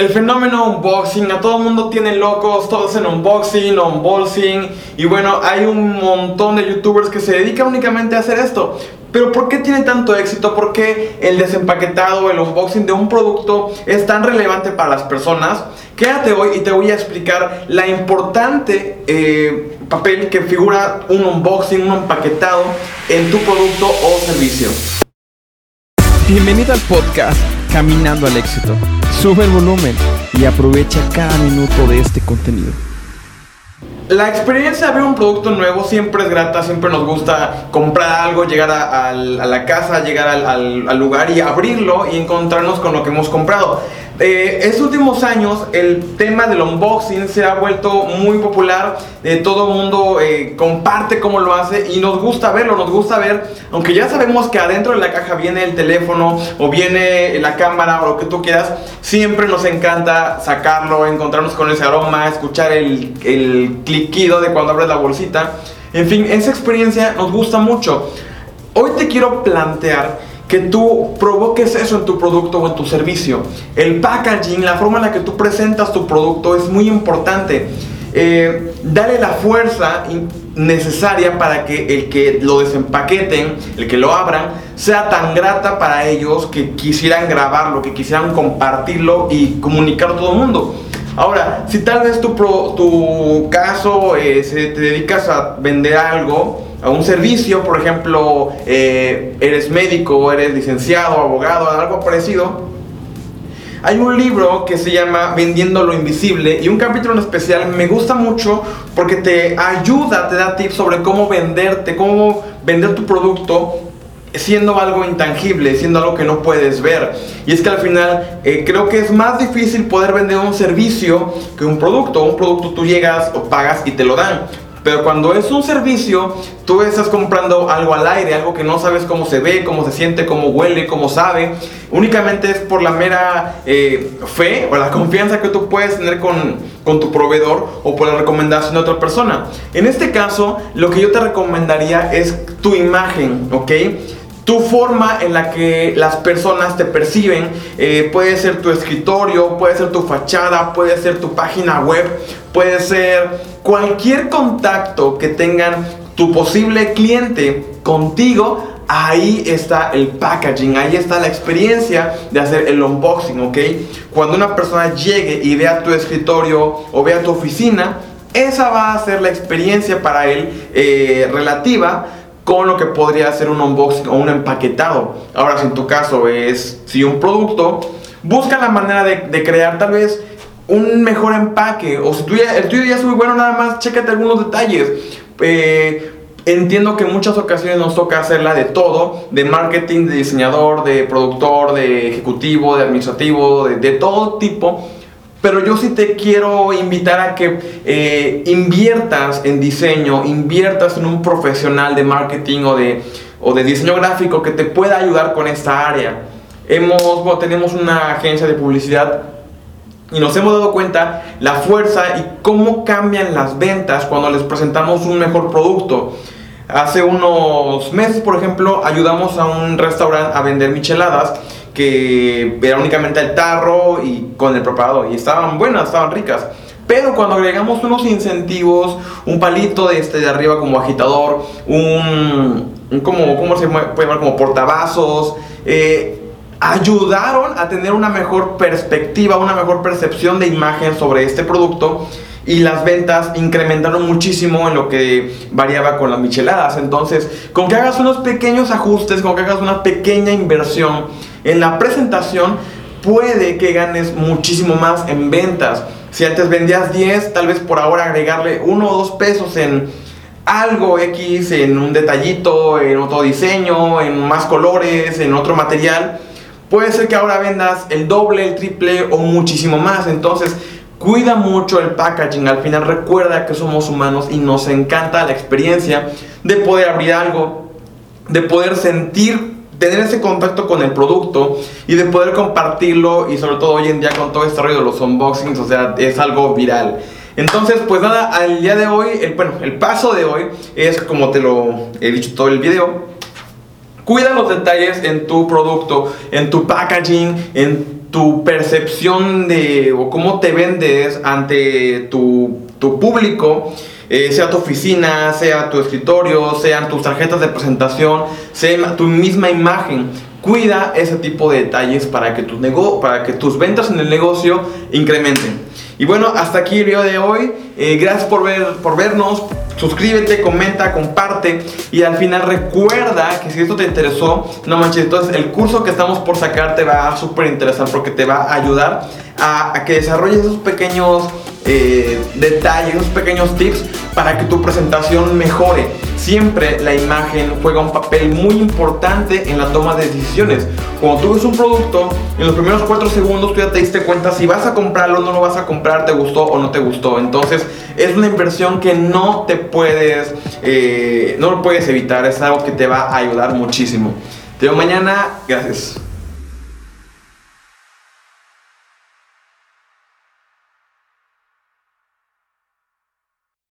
el fenómeno unboxing, a todo el mundo tiene locos, todos en unboxing, unboxing, y bueno, hay un montón de youtubers que se dedican únicamente a hacer esto. Pero ¿por qué tiene tanto éxito? ¿Por qué el desempaquetado, el unboxing de un producto es tan relevante para las personas? Quédate hoy y te voy a explicar la importante eh, papel que figura un unboxing, un empaquetado en tu producto o servicio. Bienvenido al podcast Caminando al Éxito. Sube el volumen y aprovecha cada minuto de este contenido. La experiencia de ver un producto nuevo siempre es grata, siempre nos gusta comprar algo, llegar a, la casa, llegar al, lugar y abrirlo y encontrarnos con lo que hemos comprado. Eh, estos últimos años el tema del unboxing se ha vuelto muy popular, eh, todo el mundo eh, comparte cómo lo hace y nos gusta verlo, nos gusta ver, aunque ya sabemos que adentro de la caja viene el teléfono o viene la cámara o lo que tú quieras, siempre nos encanta sacarlo, encontrarnos con ese aroma, escuchar el, el cliquido de cuando abres la bolsita, en fin, esa experiencia nos gusta mucho. Hoy te quiero plantear que tú provoques eso en tu producto o en tu servicio. El packaging, la forma en la que tú presentas tu producto es muy importante. Eh, dale la fuerza necesaria para que el que lo desempaqueten, el que lo abran, sea tan grata para ellos que quisieran grabarlo, que quisieran compartirlo y comunicarlo a todo el mundo. Ahora, si tal vez tu, caso eh, se te dedicas a vender algo, a un servicio, por ejemplo, eh, eres médico, eres licenciado, abogado, algo parecido, hay un libro que se llama Vendiendo lo Invisible y un capítulo en especial me gusta mucho porque te ayuda, te da tips sobre cómo venderte, cómo vender tu producto siendo algo intangible, siendo algo que no puedes ver. Y es que al final eh, creo que es más difícil poder vender un servicio que un producto. Un producto tú llegas o pagas y te lo dan. Pero cuando es un servicio, tú estás comprando algo al aire, algo que no sabes cómo se ve, cómo se siente, cómo huele, cómo sabe. Únicamente es por la mera eh, fe o la confianza que tú puedes tener con, con tu proveedor o por la recomendación de otra persona. En este caso, lo que yo te recomendaría es tu imagen, ¿ok? Tu forma en la que las personas te perciben. Eh, puede ser tu escritorio, puede ser tu fachada, puede ser tu página web, puede ser cualquier contacto que tengan tu posible cliente contigo. Ahí está el packaging, ahí está la experiencia de hacer el unboxing, ¿ok? Cuando una persona llegue y vea tu escritorio o vea tu oficina, esa va a ser la experiencia para él eh, relativa con lo que podría ser un unboxing o un empaquetado. Ahora, si en tu caso es si un producto, busca la manera de, crear tal vez un mejor empaque. O si el tuyo ya es muy bueno, nada más chécate algunos detalles. Eh, entiendo que en muchas ocasiones nos toca hacerla de todo, de marketing, de diseñador, de productor, de ejecutivo, de administrativo, de todo tipo. Pero yo sí te quiero invitar a que eh, inviertas en diseño, inviertas en un profesional de marketing o de, o de diseño gráfico que te pueda ayudar con esta área. Hemos, tenemos una agencia de publicidad y nos hemos dado cuenta la fuerza y cómo cambian las ventas cuando les presentamos un mejor producto. Hace unos meses, por ejemplo, ayudamos a un restaurante a vender micheladas que era únicamente el tarro y con el preparador. Y estaban buenas, estaban ricas. Pero cuando agregamos unos incentivos, un palito de este de arriba como agitador, un, como, ¿cómo se puede llamar? Como portavasos, eh, ayudaron a tener una mejor perspectiva, una mejor percepción de imagen sobre este producto y las ventas incrementaron muchísimo en lo que variaba con las micheladas. Entonces, con que hagas unos pequeños ajustes, con que hagas una pequeña inversión en la presentación, puede que ganes muchísimo más en ventas. Si antes vendías 10, tal vez por ahora agregarle 1 o 2 pesos en algo X, en un detallito, en otro diseño, en más colores, en otro material, puede ser que ahora vendas el doble, el triple o muchísimo más. Entonces, Cuida mucho el packaging, al final recuerda que somos humanos y nos encanta la experiencia de poder abrir algo, de poder sentir, tener ese contacto con el producto y de poder compartirlo y sobre todo hoy en día con todo este rollo de los unboxings, o sea, es algo viral. Entonces, pues nada, al día de hoy, el, bueno, el paso de hoy es como te lo he dicho todo el video, cuida los detalles en tu producto, en tu packaging, en tu percepción de o cómo te vendes ante tu, tu público, eh, sea tu oficina, sea tu escritorio, sean tus tarjetas de presentación, sea tu misma imagen. Cuida ese tipo de detalles para que, tus para que tus ventas en el negocio incrementen. Y bueno, hasta aquí el video de hoy. Eh, gracias por, ver, por vernos. Suscríbete, comenta, comparte. Y al final recuerda que si esto te interesó, no manches, entonces el curso que estamos por sacar te va a súper interesar porque te va a ayudar a, a que desarrolles esos pequeños eh, detalles, esos pequeños tips para que tu presentación mejore. Siempre la imagen juega un papel muy importante en la toma de decisiones. Cuando tú ves un producto, en los primeros 4 segundos tú ya te diste cuenta si vas a comprarlo o no lo vas a comprar, te gustó o no te gustó. Entonces es una inversión que no te puedes, eh, no lo puedes evitar, es algo que te va a ayudar muchísimo. Te veo mañana, gracias.